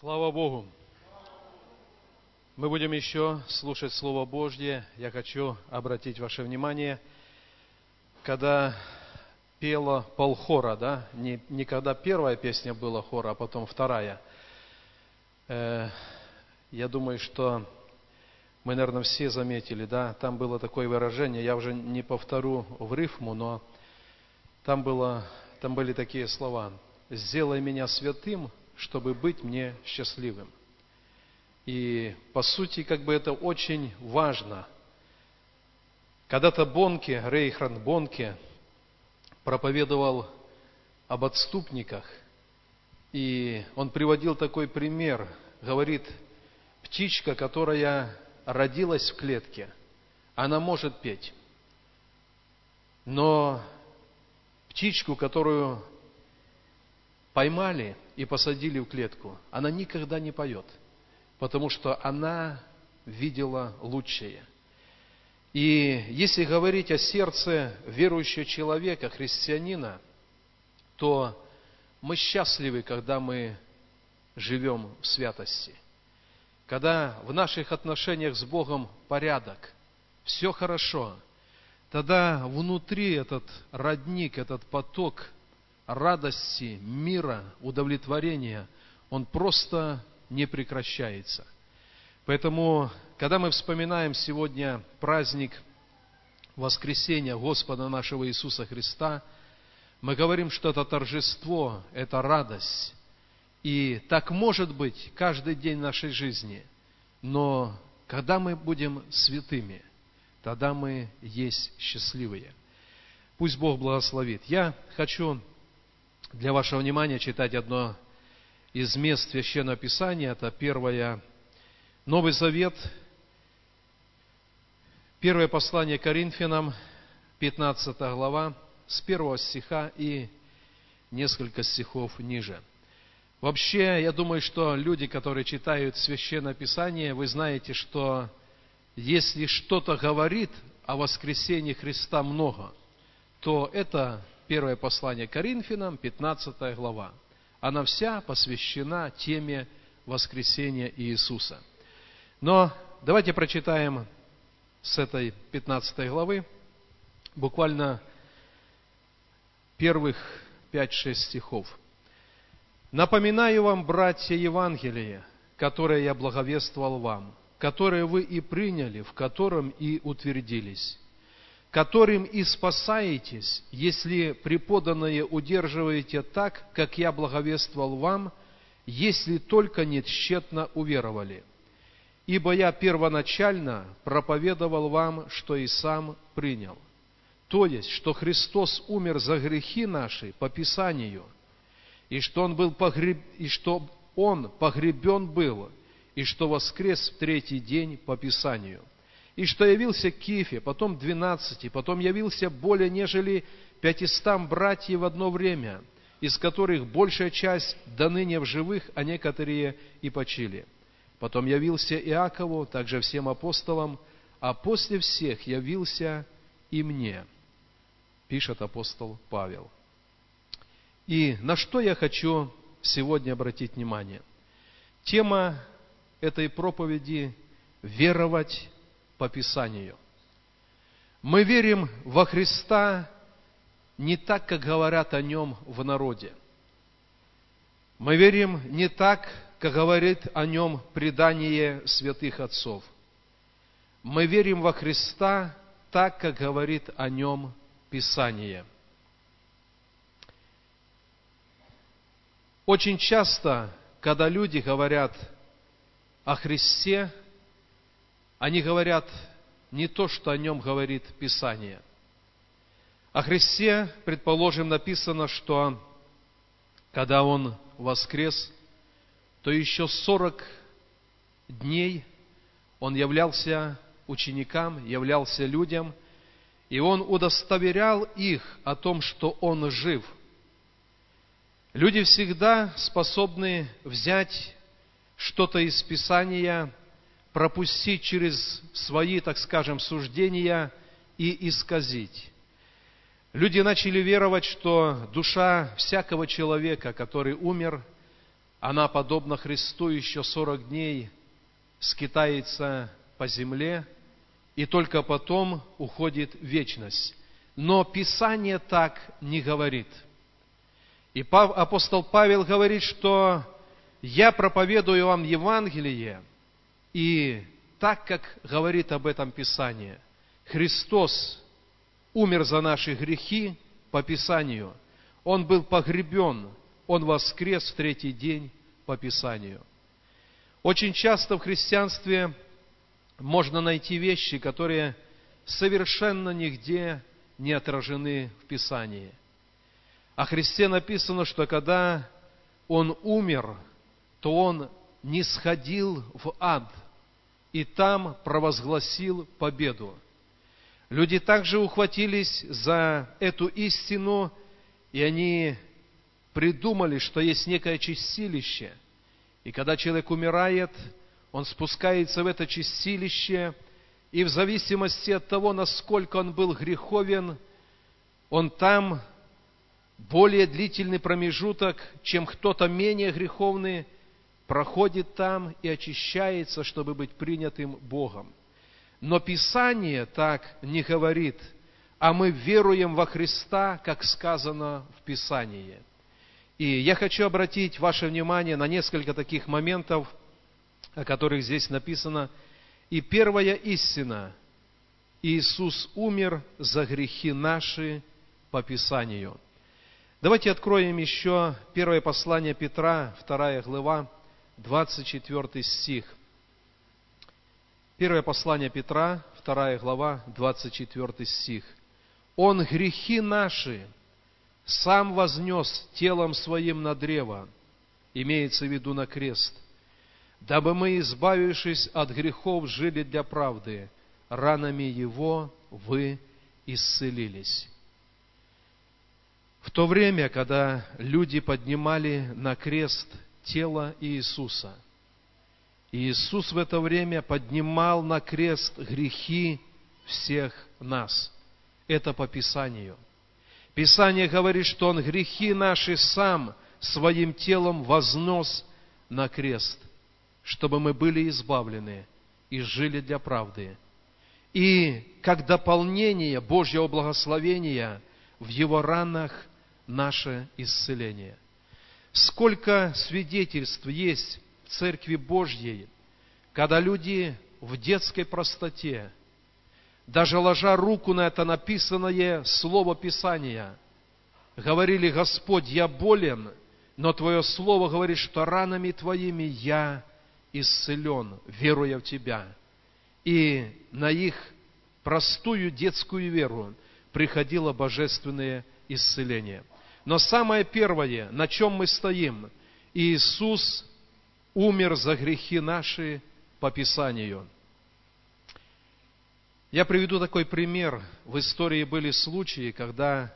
Слава Богу! Мы будем еще слушать Слово Божье. Я хочу обратить ваше внимание, когда пела полхора, да, не, не когда первая песня была хора, а потом вторая. Э, я думаю, что мы, наверное, все заметили, да, там было такое выражение, я уже не повторю в рифму, но там, было, там были такие слова. «Сделай меня святым, чтобы быть мне счастливым». И, по сути, как бы это очень важно. Когда-то Бонке, Рейхран Бонке, проповедовал об отступниках, и он приводил такой пример. Говорит, птичка, которая родилась в клетке, она может петь. Но птичку, которую поймали и посадили в клетку, она никогда не поет, потому что она видела лучшее – и если говорить о сердце верующего человека, христианина, то мы счастливы, когда мы живем в святости. Когда в наших отношениях с Богом порядок, все хорошо, тогда внутри этот родник, этот поток радости, мира, удовлетворения, он просто не прекращается. Поэтому когда мы вспоминаем сегодня праздник воскресения Господа нашего Иисуса Христа, мы говорим, что это торжество, это радость. И так может быть каждый день нашей жизни. Но когда мы будем святыми, тогда мы есть счастливые. Пусть Бог благословит. Я хочу для вашего внимания читать одно из мест Священного Писания. Это первое Новый Завет, Первое послание Коринфянам, 15 глава, с первого стиха и несколько стихов ниже. Вообще, я думаю, что люди, которые читают Священное Писание, вы знаете, что если что-то говорит о воскресении Христа много, то это первое послание Коринфянам, 15 глава. Она вся посвящена теме воскресения Иисуса. Но давайте прочитаем с этой 15 главы, буквально первых 5-6 стихов. «Напоминаю вам, братья, Евангелие, которое я благовествовал вам, которое вы и приняли, в котором и утвердились, которым и спасаетесь, если преподанное удерживаете так, как я благовествовал вам, если только не тщетно уверовали». Ибо я первоначально проповедовал вам, что и сам принял. То есть, что Христос умер за грехи наши по Писанию, и что Он, был погреб... и что он погребен был, и что воскрес в третий день по Писанию, и что явился Кифе, потом двенадцати, потом явился более нежели пятистам братьев в одно время, из которых большая часть до ныне в живых, а некоторые и почили. Потом явился Иакову, также всем апостолам, а после всех явился и мне, пишет апостол Павел. И на что я хочу сегодня обратить внимание? Тема этой проповеди – веровать по Писанию. Мы верим во Христа не так, как говорят о Нем в народе. Мы верим не так, как говорит о нем предание святых отцов. Мы верим во Христа так, как говорит о нем Писание. Очень часто, когда люди говорят о Христе, они говорят не то, что о нем говорит Писание. О Христе, предположим, написано, что когда Он воскрес – то еще сорок дней он являлся ученикам, являлся людям, и он удостоверял их о том, что он жив. Люди всегда способны взять что-то из Писания, пропустить через свои, так скажем, суждения и исказить. Люди начали веровать, что душа всякого человека, который умер – она, подобно Христу, еще сорок дней скитается по земле и только потом уходит в вечность. Но Писание так не говорит. И апостол Павел говорит, что я проповедую вам Евангелие, и так, как говорит об этом Писание, Христос умер за наши грехи по Писанию. Он был погребен, Он воскрес в третий день по Писанию. Очень часто в христианстве можно найти вещи, которые совершенно нигде не отражены в Писании. О Христе написано, что когда Он умер, то Он не сходил в ад и там провозгласил победу. Люди также ухватились за эту истину, и они придумали, что есть некое чистилище. И когда человек умирает, он спускается в это чистилище, и в зависимости от того, насколько он был греховен, он там более длительный промежуток, чем кто-то менее греховный, проходит там и очищается, чтобы быть принятым Богом. Но Писание так не говорит, а мы веруем во Христа, как сказано в Писании. И я хочу обратить ваше внимание на несколько таких моментов, о которых здесь написано. И первая истина – Иисус умер за грехи наши по Писанию. Давайте откроем еще первое послание Петра, вторая глава, 24 стих. Первое послание Петра, вторая глава, 24 стих. «Он грехи наши сам вознес телом своим на древо, имеется в виду на крест, дабы мы, избавившись от грехов, жили для правды, ранами Его вы исцелились». В то время, когда люди поднимали на крест тело Иисуса – Иисус в это время поднимал на крест грехи всех нас. Это по Писанию. Писание говорит, что Он грехи наши сам своим телом вознос на крест, чтобы мы были избавлены и жили для правды. И как дополнение Божьего благословения в Его ранах наше исцеление. Сколько свидетельств есть Церкви Божьей, когда люди в детской простоте, даже ложа руку на это написанное Слово Писания, говорили, Господь, я болен, но Твое Слово говорит, что ранами Твоими я исцелен, веруя в Тебя. И на их простую детскую веру приходило божественное исцеление. Но самое первое, на чем мы стоим, Иисус умер за грехи наши по Писанию. Я приведу такой пример. В истории были случаи, когда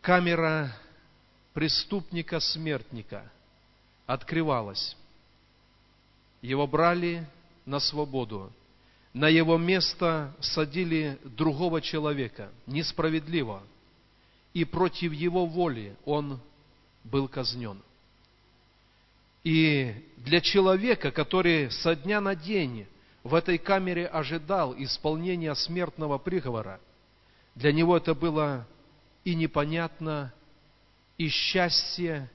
камера преступника-смертника открывалась. Его брали на свободу. На его место садили другого человека, несправедливо. И против его воли он был казнен. И для человека, который со дня на день в этой камере ожидал исполнения смертного приговора, для него это было и непонятно, и счастье,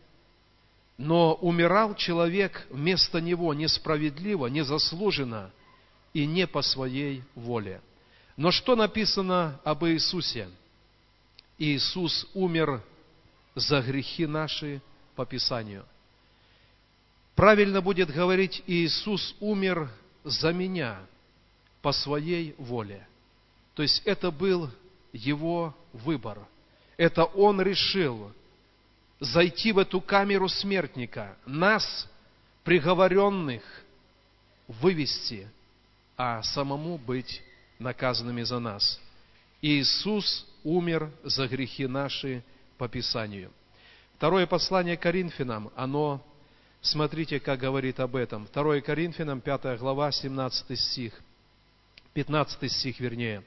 но умирал человек вместо него несправедливо, незаслуженно и не по своей воле. Но что написано об Иисусе? Иисус умер за грехи наши по Писанию. Правильно будет говорить, Иисус умер за меня по своей воле. То есть это был его выбор. Это он решил зайти в эту камеру смертника, нас, приговоренных, вывести, а самому быть наказанными за нас. Иисус умер за грехи наши по Писанию. Второе послание Коринфянам, оно Смотрите, как говорит об этом. 2 Коринфянам, 5 глава, 17 стих. 15 стих, вернее.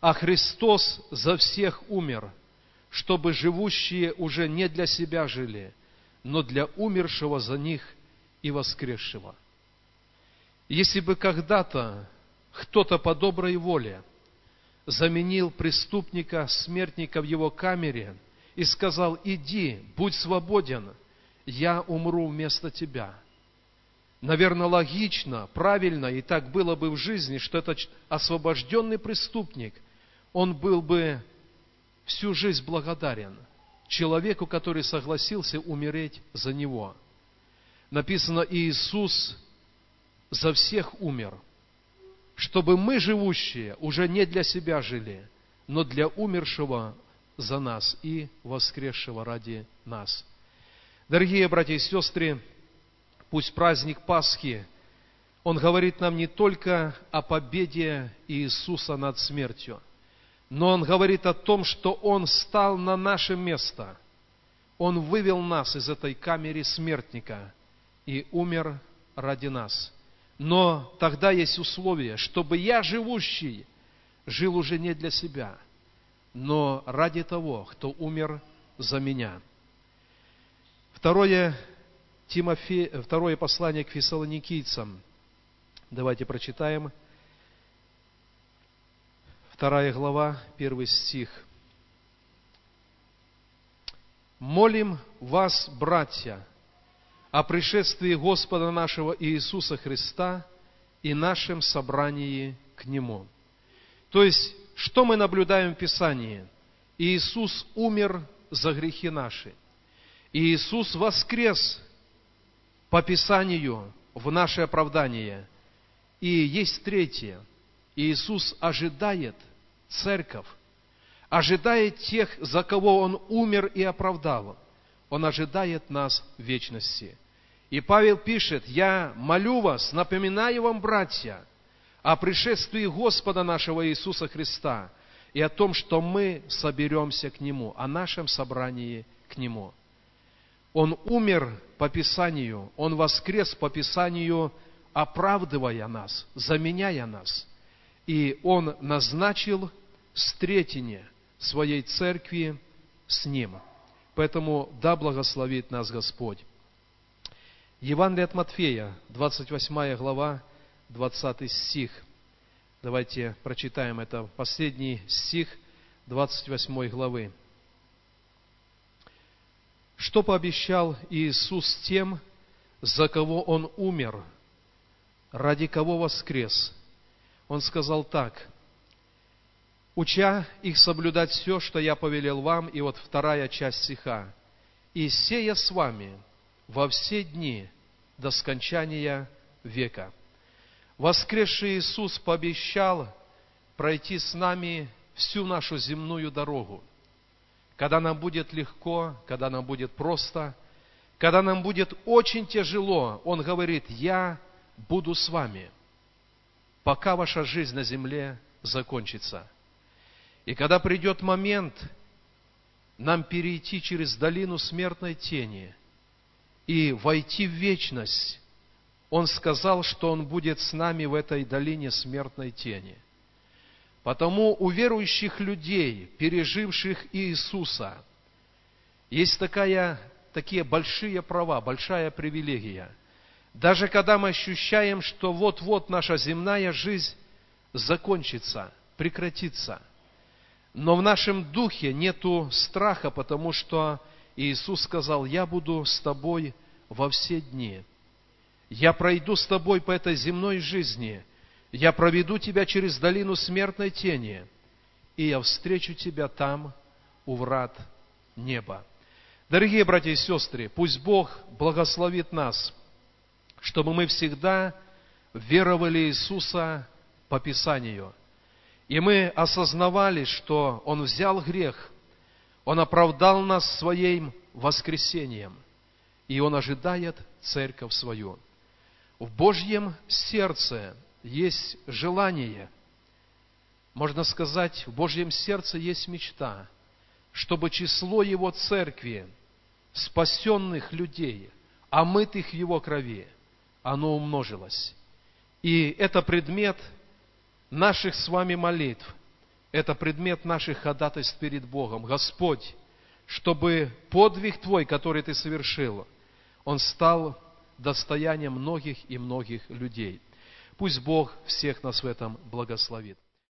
«А Христос за всех умер, чтобы живущие уже не для себя жили, но для умершего за них и воскресшего. Если бы когда-то кто-то по доброй воле заменил преступника, смертника в его камере и сказал, иди, будь свободен, я умру вместо тебя. Наверное, логично, правильно, и так было бы в жизни, что этот освобожденный преступник, он был бы всю жизнь благодарен человеку, который согласился умереть за него. Написано, Иисус за всех умер, чтобы мы, живущие, уже не для себя жили, но для умершего за нас и воскресшего ради нас. Дорогие братья и сестры, пусть праздник Пасхи, он говорит нам не только о победе Иисуса над смертью, но он говорит о том, что Он стал на наше место. Он вывел нас из этой камеры смертника и умер ради нас. Но тогда есть условие, чтобы я, живущий, жил уже не для себя, но ради того, кто умер за меня. Второе, Тимофе... Второе послание к фессалоникийцам. Давайте прочитаем. Вторая глава, первый стих. «Молим вас, братья, о пришествии Господа нашего Иисуса Христа и нашем собрании к Нему». То есть, что мы наблюдаем в Писании? Иисус умер за грехи наши. Иисус воскрес по Писанию в наше оправдание. И есть третье. Иисус ожидает церковь, ожидает тех, за кого Он умер и оправдал. Он ожидает нас в вечности. И Павел пишет, «Я молю вас, напоминаю вам, братья, о пришествии Господа нашего Иисуса Христа и о том, что мы соберемся к Нему, о нашем собрании к Нему». Он умер по Писанию, Он воскрес по Писанию, оправдывая нас, заменяя нас. И Он назначил встретение своей церкви с Ним. Поэтому да благословит нас Господь. Евангелие от Матфея, 28 глава, 20 стих. Давайте прочитаем это последний стих 28 главы. Что пообещал Иисус тем, за кого Он умер, ради кого воскрес? Он сказал так, «Уча их соблюдать все, что я повелел вам», и вот вторая часть стиха, «И сея с вами во все дни до скончания века». Воскресший Иисус пообещал пройти с нами всю нашу земную дорогу – когда нам будет легко, когда нам будет просто, когда нам будет очень тяжело, Он говорит, я буду с вами, пока ваша жизнь на земле закончится. И когда придет момент нам перейти через долину смертной тени и войти в вечность, Он сказал, что Он будет с нами в этой долине смертной тени – Потому у верующих людей, переживших Иисуса, есть такая, такие большие права, большая привилегия. Даже когда мы ощущаем, что вот-вот наша земная жизнь закончится, прекратится. Но в нашем духе нету страха, потому что Иисус сказал, я буду с тобой во все дни. Я пройду с тобой по этой земной жизни – я проведу тебя через долину смертной тени, и я встречу тебя там, у врат неба. Дорогие братья и сестры, пусть Бог благословит нас, чтобы мы всегда веровали Иисуса по Писанию. И мы осознавали, что Он взял грех, Он оправдал нас своим воскресением, и Он ожидает церковь свою. В Божьем сердце есть желание, можно сказать, в Божьем сердце есть мечта, чтобы число Его церкви, спасенных людей, омытых в Его крови, оно умножилось. И это предмет наших с вами молитв, это предмет наших ходатайств перед Богом. Господь, чтобы подвиг Твой, который Ты совершил, он стал достоянием многих и многих людей. Пусть Бог всех нас в этом благословит.